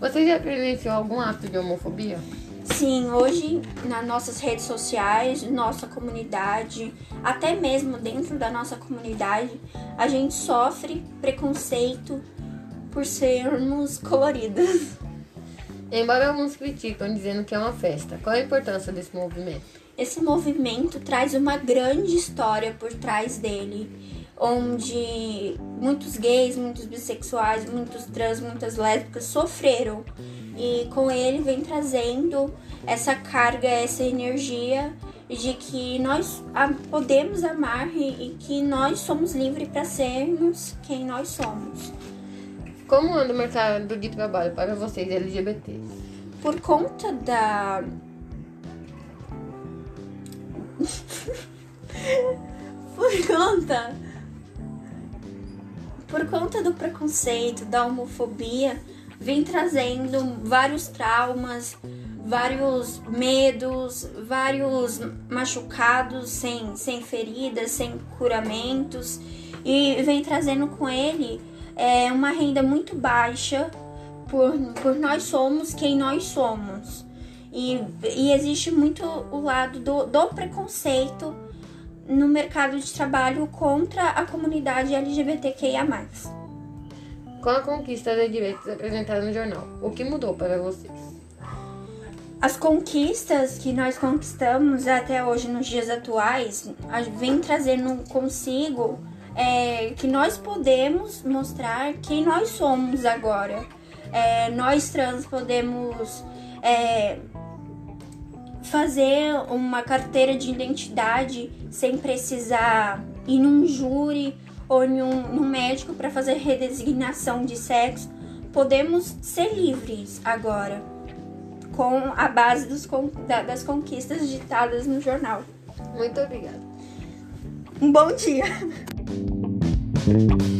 Você já presenciou algum ato de homofobia? Sim, hoje nas nossas redes sociais, nossa comunidade, até mesmo dentro da nossa comunidade, a gente sofre preconceito por sermos coloridas. Embora alguns criticam dizendo que é uma festa, qual a importância desse movimento? Esse movimento traz uma grande história por trás dele, onde muitos gays, muitos bissexuais, muitos trans, muitas lésbicas sofreram. E com ele vem trazendo essa carga, essa energia de que nós podemos amar e que nós somos livres para sermos quem nós somos. Como anda o mercado de trabalho para vocês LGBTs? Por conta da. Por conta. Por conta do preconceito, da homofobia, vem trazendo vários traumas, vários medos, vários machucados sem, sem feridas, sem curamentos, e vem trazendo com ele é uma renda muito baixa por, por nós somos quem nós somos. E, e existe muito o lado do, do preconceito no mercado de trabalho contra a comunidade LGBTQIA. Com a conquista de direitos apresentada no jornal, o que mudou para vocês? As conquistas que nós conquistamos até hoje nos dias atuais vem trazendo consigo é, que nós podemos mostrar quem nós somos agora. É, nós trans podemos é, fazer uma carteira de identidade sem precisar ir num júri ou num, num médico para fazer redesignação de sexo. Podemos ser livres agora, com a base dos, das conquistas ditadas no jornal. Muito obrigada. Um bom dia! Thank you.